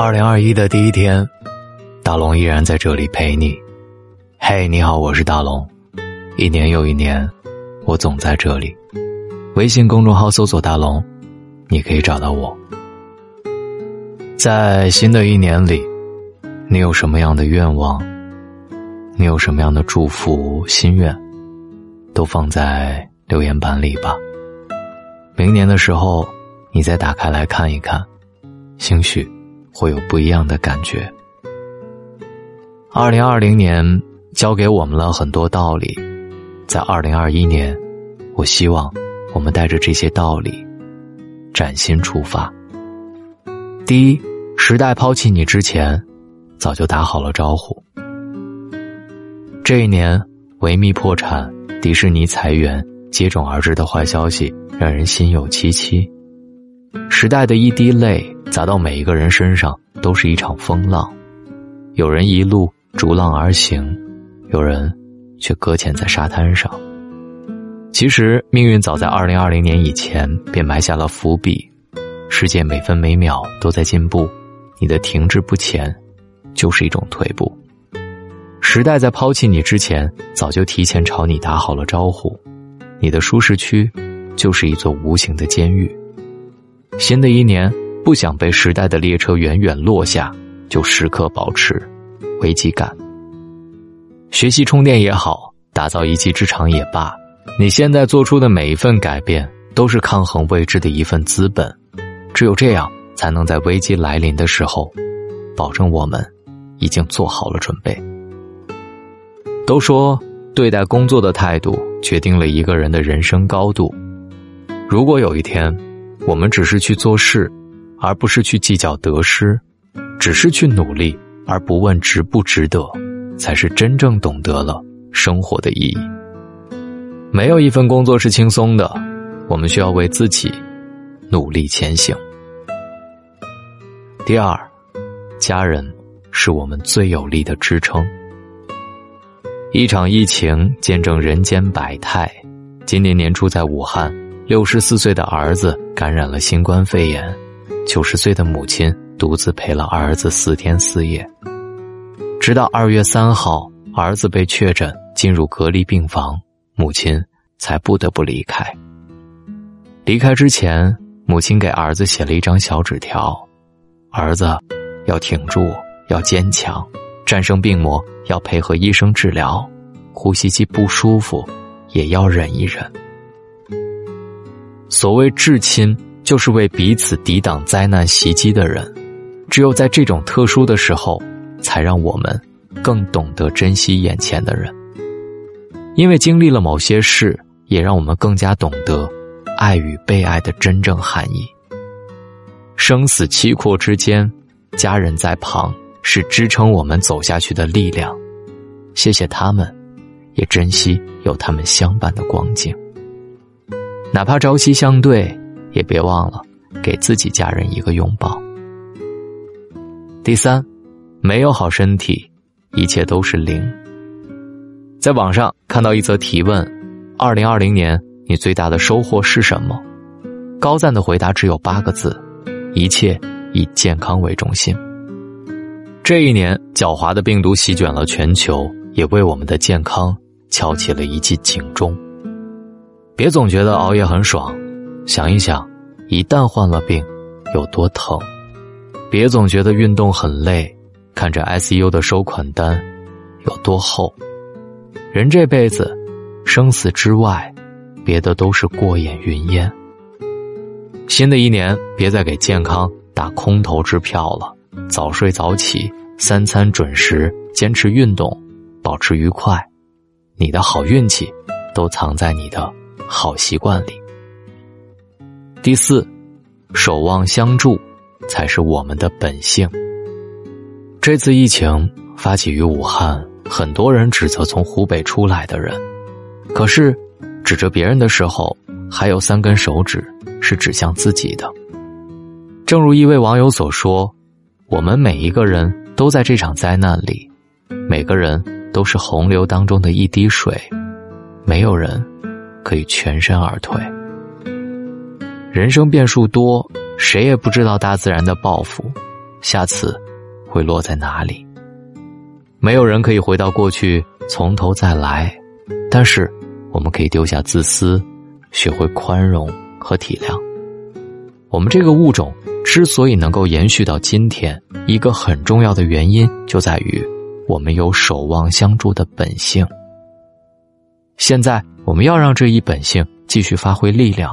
二零二一的第一天，大龙依然在这里陪你。嘿，你好，我是大龙。一年又一年，我总在这里。微信公众号搜索“大龙”，你可以找到我。在新的一年里，你有什么样的愿望？你有什么样的祝福心愿？都放在留言板里吧。明年的时候，你再打开来看一看，兴许会有不一样的感觉。二零二零年教给我们了很多道理，在二零二一年，我希望我们带着这些道理，崭新出发。第一，时代抛弃你之前，早就打好了招呼。这一年，维密破产，迪士尼裁员，接踵而至的坏消息让人心有戚戚。时代的一滴泪砸到每一个人身上，都是一场风浪。有人一路逐浪而行，有人却搁浅在沙滩上。其实，命运早在二零二零年以前便埋下了伏笔。世界每分每秒都在进步，你的停滞不前，就是一种退步。时代在抛弃你之前，早就提前朝你打好了招呼。你的舒适区，就是一座无形的监狱。新的一年，不想被时代的列车远远落下，就时刻保持危机感。学习充电也好，打造一技之长也罢，你现在做出的每一份改变，都是抗衡未知的一份资本。只有这样，才能在危机来临的时候，保证我们已经做好了准备。都说对待工作的态度决定了一个人的人生高度。如果有一天，我们只是去做事，而不是去计较得失，只是去努力而不问值不值得，才是真正懂得了生活的意义。没有一份工作是轻松的，我们需要为自己努力前行。第二，家人是我们最有力的支撑。一场疫情见证人间百态。今年年初，在武汉，六十四岁的儿子感染了新冠肺炎，九十岁的母亲独自陪了儿子四天四夜。直到二月三号，儿子被确诊进入隔离病房，母亲才不得不离开。离开之前，母亲给儿子写了一张小纸条：“儿子，要挺住，要坚强。”战胜病魔要配合医生治疗，呼吸机不舒服也要忍一忍。所谓至亲，就是为彼此抵挡灾难袭击的人。只有在这种特殊的时候，才让我们更懂得珍惜眼前的人。因为经历了某些事，也让我们更加懂得爱与被爱的真正含义。生死契阔之间，家人在旁。是支撑我们走下去的力量，谢谢他们，也珍惜有他们相伴的光景。哪怕朝夕相对，也别忘了给自己家人一个拥抱。第三，没有好身体，一切都是零。在网上看到一则提问：二零二零年你最大的收获是什么？高赞的回答只有八个字：一切以健康为中心。这一年，狡猾的病毒席卷了全球，也为我们的健康敲起了一记警钟。别总觉得熬夜很爽，想一想，一旦患了病，有多疼；别总觉得运动很累，看着 ICU 的收款单，有多厚。人这辈子，生死之外，别的都是过眼云烟。新的一年，别再给健康打空头支票了。早睡早起，三餐准时，坚持运动，保持愉快，你的好运气都藏在你的好习惯里。第四，守望相助才是我们的本性。这次疫情发起于武汉，很多人指责从湖北出来的人，可是指着别人的时候，还有三根手指是指向自己的。正如一位网友所说。我们每一个人都在这场灾难里，每个人都是洪流当中的一滴水，没有人可以全身而退。人生变数多，谁也不知道大自然的报复。下次会落在哪里。没有人可以回到过去从头再来，但是我们可以丢下自私，学会宽容和体谅。我们这个物种之所以能够延续到今天，一个很重要的原因就在于我们有守望相助的本性。现在我们要让这一本性继续发挥力量，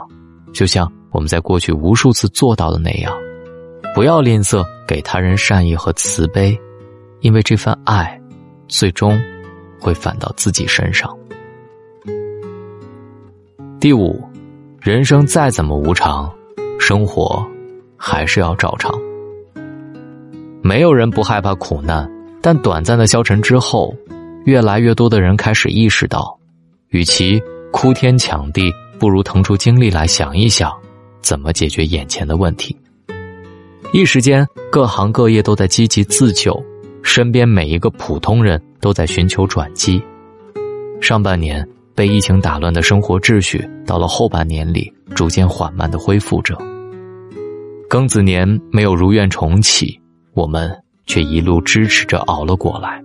就像我们在过去无数次做到的那样，不要吝啬给他人善意和慈悲。因为这份爱，最终会返到自己身上。第五，人生再怎么无常，生活还是要照常。没有人不害怕苦难，但短暂的消沉之后，越来越多的人开始意识到，与其哭天抢地，不如腾出精力来想一想，怎么解决眼前的问题。一时间，各行各业都在积极自救。身边每一个普通人都在寻求转机。上半年被疫情打乱的生活秩序，到了后半年里逐渐缓慢的恢复着。庚子年没有如愿重启，我们却一路支持着熬了过来。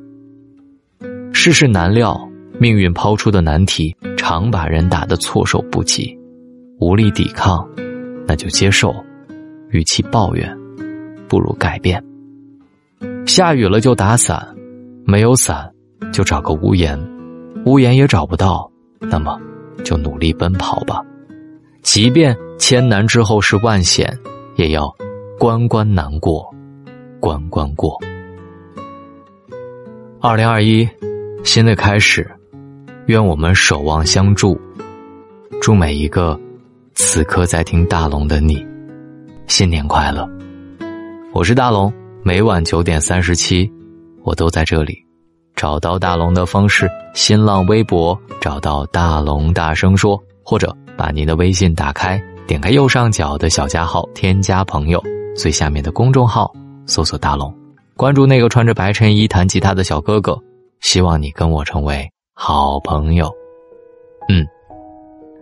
世事难料，命运抛出的难题常把人打得措手不及，无力抵抗，那就接受。与其抱怨，不如改变。下雨了就打伞，没有伞就找个屋檐，屋檐也找不到，那么就努力奔跑吧。即便千难之后是万险，也要关关难过，关关过。二零二一，新的开始，愿我们守望相助。祝每一个此刻在听大龙的你，新年快乐！我是大龙。每晚九点三十七，我都在这里。找到大龙的方式：新浪微博找到大龙，大声说，或者把您的微信打开，点开右上角的小加号，添加朋友，最下面的公众号搜索大龙，关注那个穿着白衬衣弹吉他的小哥哥。希望你跟我成为好朋友。嗯，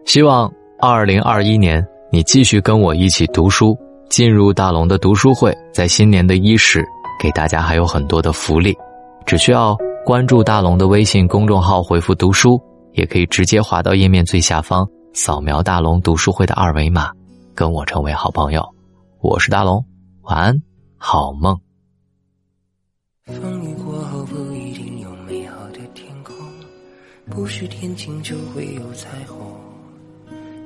希望二零二一年你继续跟我一起读书。进入大龙的读书会，在新年的伊始，给大家还有很多的福利，只需要关注大龙的微信公众号，回复“读书”，也可以直接滑到页面最下方，扫描大龙读书会的二维码，跟我成为好朋友。我是大龙，晚安，好梦。风雨过后不一定有美好的天空，不是天晴就会有彩虹，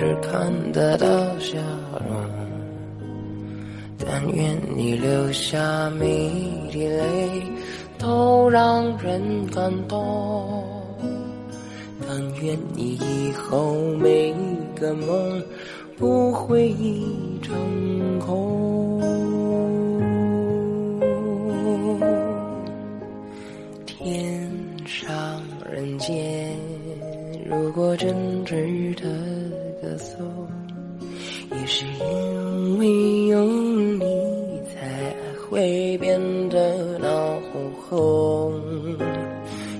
只看得到笑容，但愿你留下每滴泪都让人感动，但愿你以后每个梦不会成空。天上人间，如果真值得。也是因为有你，才会变得闹哄哄。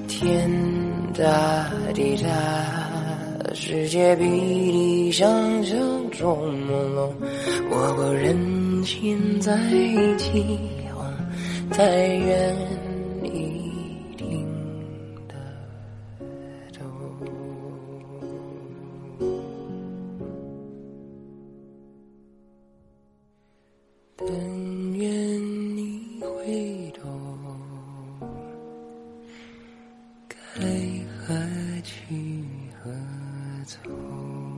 天大地大，世界比你想象中朦胧。我不忍心再起哄，但愿。但该何去何从？